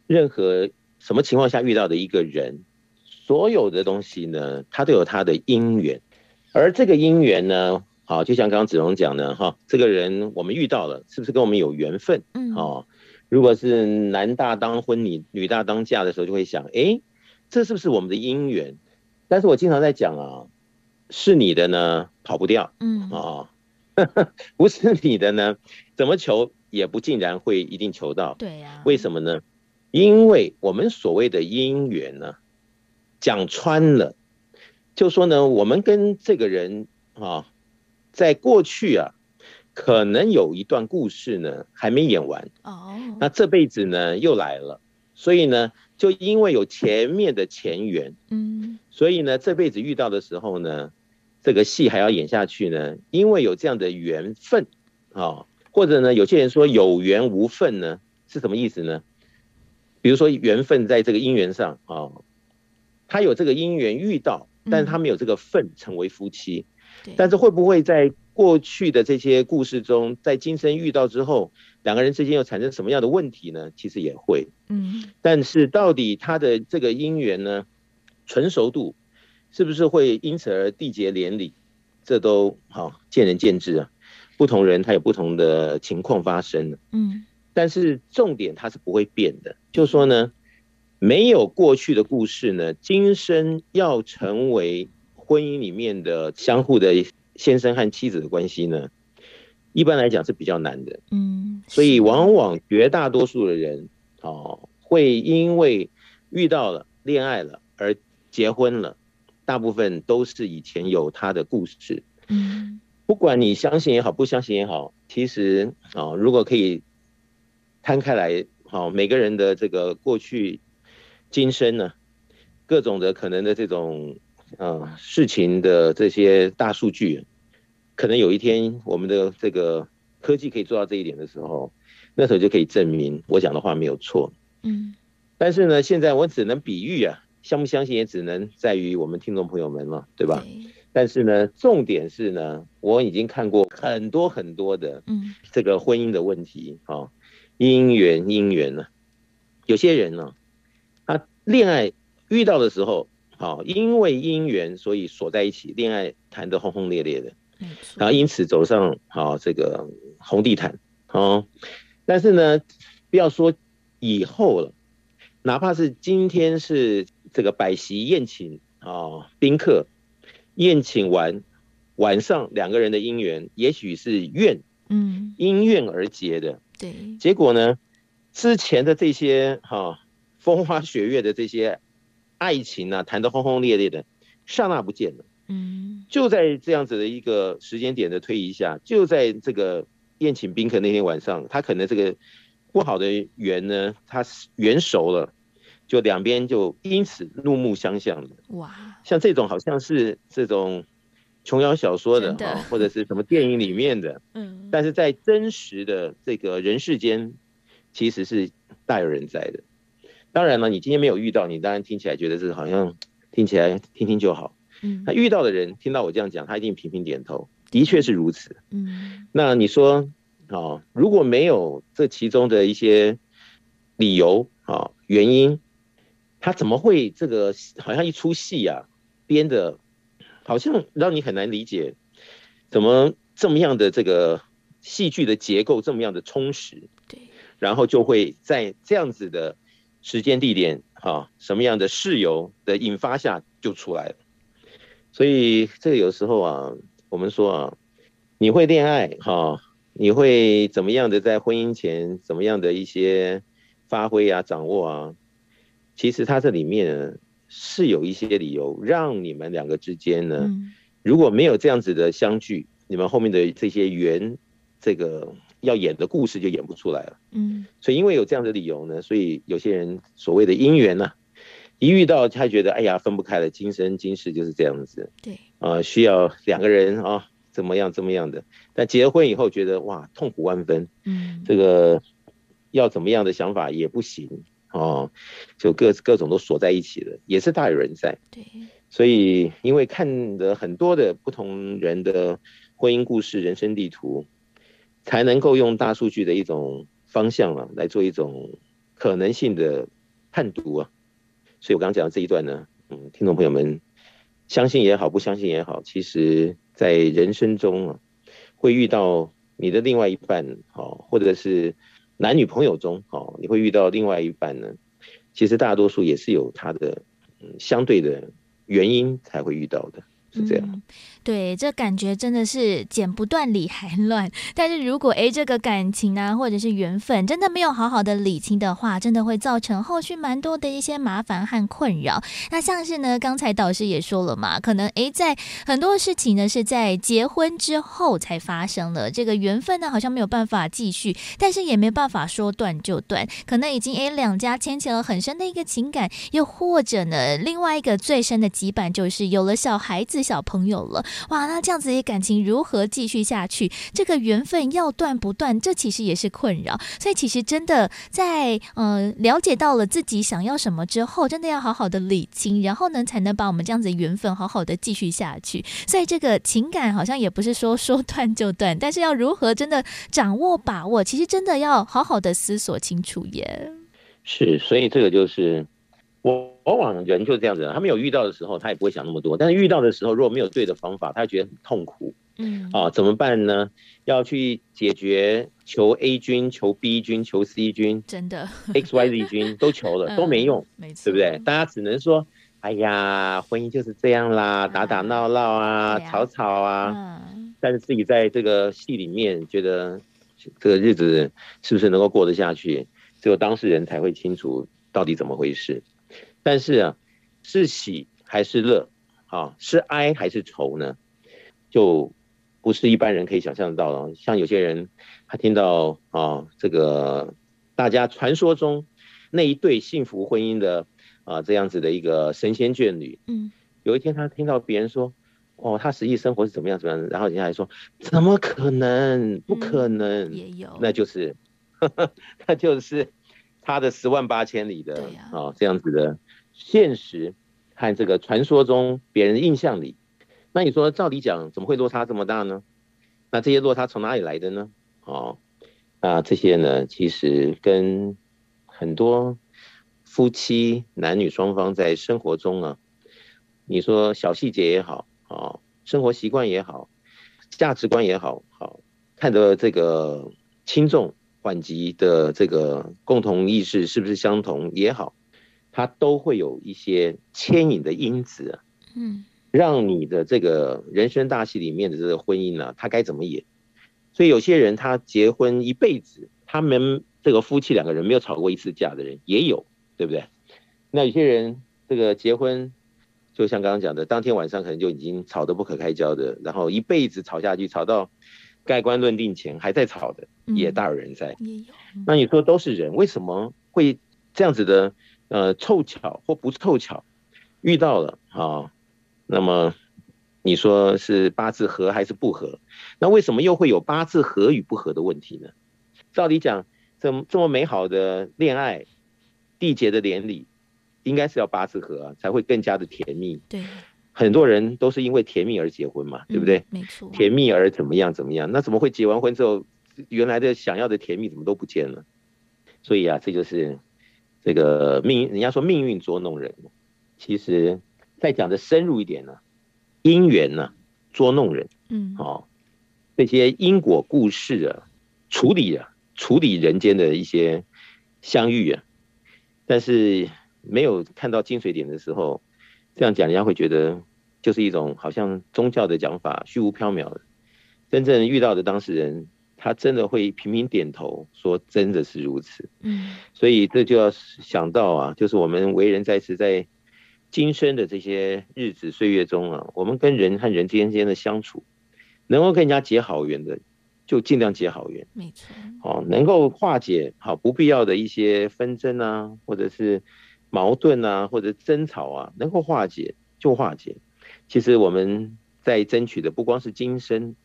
任何什么情况下遇到的一个人，所有的东西呢，它都有它的因缘，而这个因缘呢，好，就像刚刚子龙讲的哈，这个人我们遇到了，是不是跟我们有缘分？嗯，哦。如果是男大当婚，女女大当嫁的时候，就会想，哎，这是不是我们的姻缘？但是我经常在讲啊，是你的呢，跑不掉，嗯啊，不是你的呢，怎么求也不尽然会一定求到。对呀，为什么呢？因为我们所谓的姻缘呢，讲穿了，就说呢，我们跟这个人啊，在过去啊。可能有一段故事呢，还没演完哦。Oh. 那这辈子呢又来了，所以呢，就因为有前面的前缘，嗯，所以呢，这辈子遇到的时候呢，这个戏还要演下去呢。因为有这样的缘分啊、哦，或者呢，有些人说有缘无分呢，是什么意思呢？比如说缘分在这个姻缘上啊、哦，他有这个姻缘遇到，但是他没有这个份成为夫妻，嗯、但是会不会在？过去的这些故事中，在今生遇到之后，两个人之间又产生什么样的问题呢？其实也会，嗯，但是到底他的这个姻缘呢，成熟度是不是会因此而缔结连理？这都好见仁见智啊，不同人他有不同的情况发生，嗯，但是重点它是不会变的，就是说呢，没有过去的故事呢，今生要成为婚姻里面的相互的。先生和妻子的关系呢，一般来讲是比较难的，嗯，所以往往绝大多数的人，哦，会因为遇到了恋爱了而结婚了，大部分都是以前有他的故事，嗯，不管你相信也好，不相信也好，其实哦，如果可以摊开来，好，每个人的这个过去今生呢，各种的可能的这种。啊，事情的这些大数据，可能有一天我们的这个科技可以做到这一点的时候，那时候就可以证明我讲的话没有错。嗯，但是呢，现在我只能比喻啊，相不相信也只能在于我们听众朋友们了，对吧？对。但是呢，重点是呢，我已经看过很多很多的，嗯，这个婚姻的问题，啊，姻缘姻缘呢，有些人呢，他恋爱遇到的时候。好，因为姻缘，所以锁在一起，恋爱谈得轰轰烈烈的，然后因此走上好这个红地毯，哦，但是呢，不要说以后了，哪怕是今天是这个摆席宴请啊宾客，宴请完晚上两个人的姻缘，也许是怨，嗯，因怨而结的。对，结果呢，之前的这些哈风花雪月的这些爱情啊，谈得轰轰烈烈的，刹那不见了。嗯，就在这样子的一个时间点的推移下，就在这个宴请宾客那天晚上，他可能这个不好的缘呢，他缘熟了，就两边就因此怒目相向的。哇，像这种好像是这种琼瑶小说的，的或者是什么电影里面的，嗯，但是在真实的这个人世间，其实是大有人在的。当然了，你今天没有遇到，你当然听起来觉得是好像听起来听听就好。嗯，那遇到的人听到我这样讲，他一定频频点头，的确是如此。嗯，那你说，哦，如果没有这其中的一些理由啊、哦、原因，他怎么会这个好像一出戏啊编的，好像让你很难理解，怎么这么样的这个戏剧的结构这么样的充实？对，然后就会在这样子的时间地点哈、哦，什么样的事由的引发下就出来了。所以这个有时候啊，我们说啊，你会恋爱哈，你会怎么样的在婚姻前怎么样的一些发挥啊、掌握啊？其实它这里面是有一些理由让你们两个之间呢，如果没有这样子的相聚，你们后面的这些缘，这个要演的故事就演不出来了。嗯，所以因为有这样的理由呢，所以有些人所谓的姻缘呢。一遇到他觉得哎呀分不开了，今生今世就是这样子。对啊、呃，需要两个人啊，怎么样怎么样的。但结了婚以后觉得哇痛苦万分。嗯，这个要怎么样的想法也不行哦，就各各种都锁在一起了，也是大有人在。对，所以因为看的很多的不同人的婚姻故事、人生地图，才能够用大数据的一种方向啊，来做一种可能性的判读啊。所以我刚刚讲的这一段呢，嗯，听众朋友们，相信也好，不相信也好，其实在人生中啊，会遇到你的另外一半，好，或者是男女朋友中，好，你会遇到另外一半呢，其实大多数也是有他的嗯相对的原因才会遇到的。是这样、对，这感觉真的是剪不断理还乱。但是如果诶这个感情啊，或者是缘分，真的没有好好的理清的话，真的会造成后续蛮多的一些麻烦和困扰。那像是呢，刚才导师也说了嘛，可能诶在很多事情呢是在结婚之后才发生了，这个缘分呢好像没有办法继续，但是也没办法说断就断，可能已经诶两家牵起了很深的一个情感，又或者呢另外一个最深的羁绊就是有了小孩子。小朋友了，哇，那这样子的感情如何继续下去？这个缘分要断不断，这其实也是困扰。所以其实真的在呃了解到了自己想要什么之后，真的要好好的理清，然后呢才能把我们这样子的缘分好好的继续下去。所以这个情感好像也不是说 说断就断，但是要如何真的掌握把握，其实真的要好好的思索清楚耶。是，所以这个就是。我往往人就是这样子，他没有遇到的时候，他也不会想那么多。但是遇到的时候，如果没有对的方法，他觉得很痛苦。嗯，啊，怎么办呢？要去解决，求 A 君、求 B 君、求 C 君，真的 X Y Z 君都求了，都没用，没错，对不对？大家只能说，哎呀，婚姻就是这样啦，打打闹闹啊，吵吵啊。但是自己在这个戏里面，觉得这个日子是不是能够过得下去？只有当事人才会清楚到底怎么回事。但是啊，是喜还是乐，啊，是哀还是愁呢？就不是一般人可以想象得到了。像有些人，他听到啊，这个大家传说中那一对幸福婚姻的啊这样子的一个神仙眷侣，嗯，有一天他听到别人说，哦，他实际生活是怎么样怎么样，然后人家还说，怎么可能？不可能，也有，那就是，呵 呵那就是他的十万八千里的啊这样子的。现实和这个传说中别人的印象里，那你说照理讲怎么会落差这么大呢？那这些落差从哪里来的呢？哦，那，这些呢其实跟很多夫妻男女双方在生活中啊，你说小细节也好，哦，生活习惯也好，价值观也好，好看的这个轻重缓急的这个共同意识是不是相同也好。它都会有一些牵引的因子啊，嗯，让你的这个人生大戏里面的这个婚姻呢、啊，他该怎么演？所以有些人他结婚一辈子，他们这个夫妻两个人没有吵过一次架的人也有，对不对？那有些人这个结婚，就像刚刚讲的，当天晚上可能就已经吵得不可开交的，然后一辈子吵下去，吵到盖棺论定前还在吵的，也大有人在。那你说都是人，为什么会这样子的？呃，凑巧或不凑巧遇到了啊，那么你说是八字合还是不合？那为什么又会有八字合与不合的问题呢？照理讲，这么这么美好的恋爱，缔结的连理，应该是要八字合啊，才会更加的甜蜜。对，很多人都是因为甜蜜而结婚嘛，对不对？嗯，没错。甜蜜而怎么样怎么样？那怎么会结完婚之后，原来的想要的甜蜜怎么都不见了？所以啊，这就是。这个命，人家说命运捉弄人，其实再讲的深入一点呢，因缘呢捉弄人，嗯，哦，这些因果故事啊，处理啊，处理人间的一些相遇啊，但是没有看到精髓点的时候，这样讲人家会觉得就是一种好像宗教的讲法，虚无缥缈的，真正遇到的当事人。他真的会频频点头说：“真的是如此。”嗯，所以这就要想到啊，就是我们为人在此，在今生的这些日子岁月中啊，我们跟人和人之间间的相处，能够跟人家结好缘的，就尽量结好缘。没错。哦，能够化解好不必要的一些纷争啊，或者是矛盾啊，或者争吵啊，能够化解就化解。其实我们在争取的不光是今生，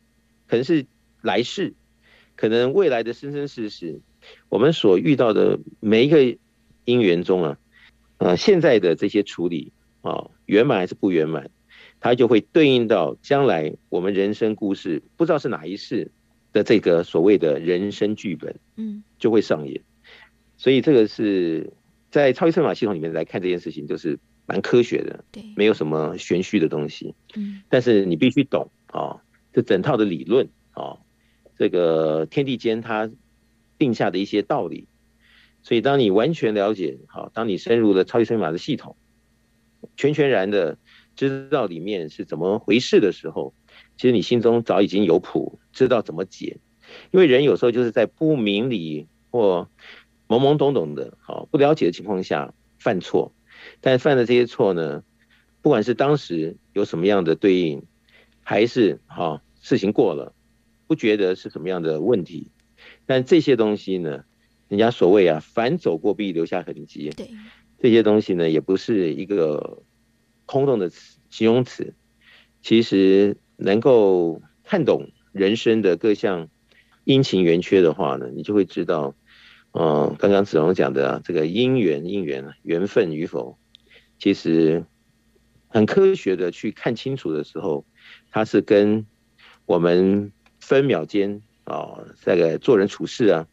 可能是来世。可能未来的生生世世，我们所遇到的每一个因缘中啊，呃，现在的这些处理啊，圆满还是不圆满，它就会对应到将来我们人生故事，不知道是哪一世的这个所谓的人生剧本，嗯，就会上演。所以这个是在超级算法系统里面来看这件事情，就是蛮科学的，对，没有什么玄虚的东西，嗯，但是你必须懂啊，这整套的理论啊。这个天地间它定下的一些道理，所以当你完全了解，好，当你深入了超级生命码的系统，全全然的知道里面是怎么回事的时候，其实你心中早已经有谱，知道怎么解。因为人有时候就是在不明理或懵懵懂懂的，好，不了解的情况下犯错，但犯的这些错呢，不管是当时有什么样的对应，还是好事情过了。不觉得是什么样的问题，但这些东西呢，人家所谓啊，反走过必留下痕迹。对，这些东西呢，也不是一个空洞的词形容词，其实能够看懂人生的各项阴晴圆缺的话呢，你就会知道，嗯、呃，刚刚子龙讲的、啊、这个因缘因缘缘分与否，其实很科学的去看清楚的时候，它是跟我们。分秒间啊，这个做人处事啊，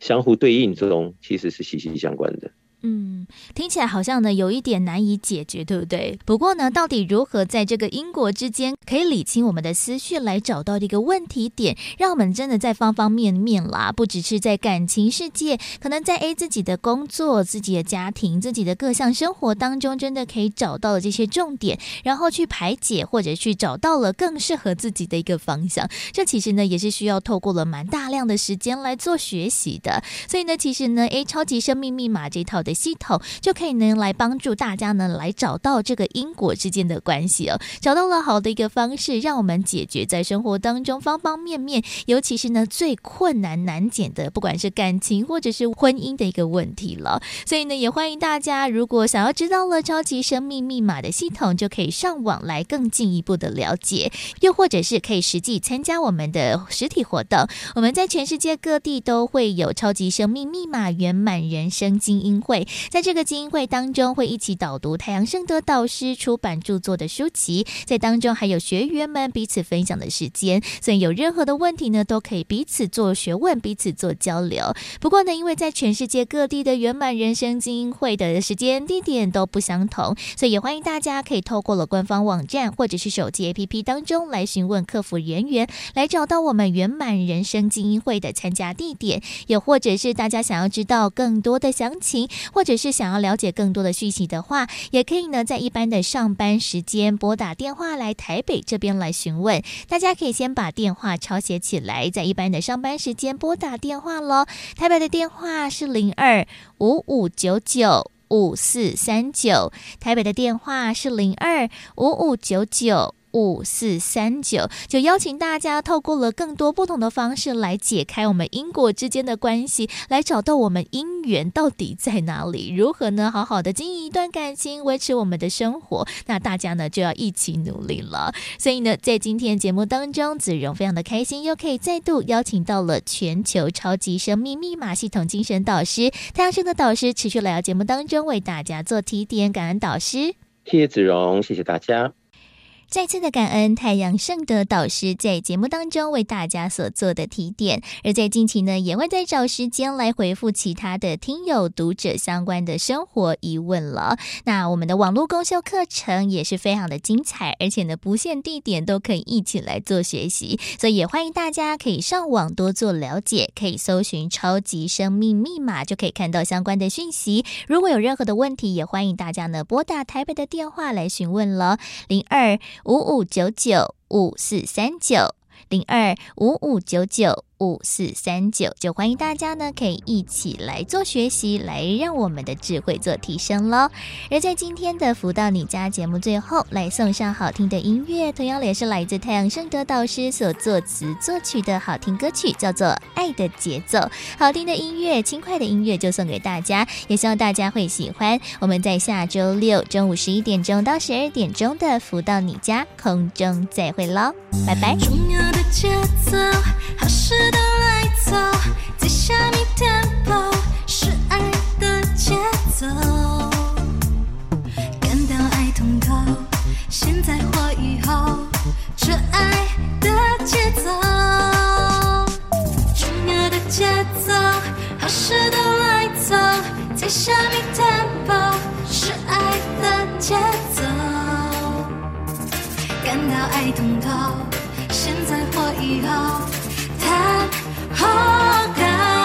相互对应之中，其实是息息相关的。嗯，听起来好像呢有一点难以解决，对不对？不过呢，到底如何在这个因果之间可以理清我们的思绪，来找到这个问题点，让我们真的在方方面面啦，不只是在感情世界，可能在 A 自己的工作、自己的家庭、自己的各项生活当中，真的可以找到了这些重点，然后去排解，或者去找到了更适合自己的一个方向。这其实呢也是需要透过了蛮大量的时间来做学习的。所以呢，其实呢，A 超级生命密码这套的。系统就可以能来帮助大家呢，来找到这个因果之间的关系哦，找到了好的一个方式，让我们解决在生活当中方方面面，尤其是呢最困难难解的，不管是感情或者是婚姻的一个问题了。所以呢，也欢迎大家，如果想要知道了超级生命密码的系统，就可以上网来更进一步的了解，又或者是可以实际参加我们的实体活动。我们在全世界各地都会有超级生命密码圆满人生精英会。在这个精英会当中，会一起导读太阳圣德导师出版著作的书籍，在当中还有学员们彼此分享的时间，所以有任何的问题呢，都可以彼此做学问，彼此做交流。不过呢，因为在全世界各地的圆满人生精英会的时间地点都不相同，所以也欢迎大家可以透过了官方网站或者是手机 APP 当中来询问客服人员，来找到我们圆满人生精英会的参加地点，也或者是大家想要知道更多的详情。或者是想要了解更多的讯息的话，也可以呢在一般的上班时间拨打电话来台北这边来询问。大家可以先把电话抄写起来，在一般的上班时间拨打电话喽。台北的电话是零二五五九九五四三九，台北的电话是零二五五九九。五四三九，就邀请大家透过了更多不同的方式来解开我们因果之间的关系，来找到我们姻缘到底在哪里？如何呢？好好的经营一段感情，维持我们的生活。那大家呢就要一起努力了。所以呢，在今天节目当中，子荣非常的开心，又可以再度邀请到了全球超级生命密码系统精神导师太阳盛德导师，持续来到节目当中为大家做提点。感恩导师，谢谢子荣，谢谢大家。再次的感恩太阳盛德导师在节目当中为大家所做的提点，而在近期呢，也会再找时间来回复其他的听友读者相关的生活疑问了。那我们的网络公修课程也是非常的精彩，而且呢，不限地点都可以一起来做学习，所以也欢迎大家可以上网多做了解，可以搜寻“超级生命密码”就可以看到相关的讯息。如果有任何的问题，也欢迎大家呢拨打台北的电话来询问了，零二。五五九九五四三九零二五五九九。五四三九，就欢迎大家呢，可以一起来做学习，来让我们的智慧做提升喽。而在今天的福到你家节目最后，来送上好听的音乐，同样也是来自太阳盛德导师所作词作曲的好听歌曲，叫做《爱的节奏》。好听的音乐，轻快的音乐，就送给大家，也希望大家会喜欢。我们在下周六中午十一点钟到十二点钟的福到你家空中再会喽，拜拜。重要的节奏，好事都来走，在下面 tempo 是爱的节奏，感到爱通透，现在或以后。好高。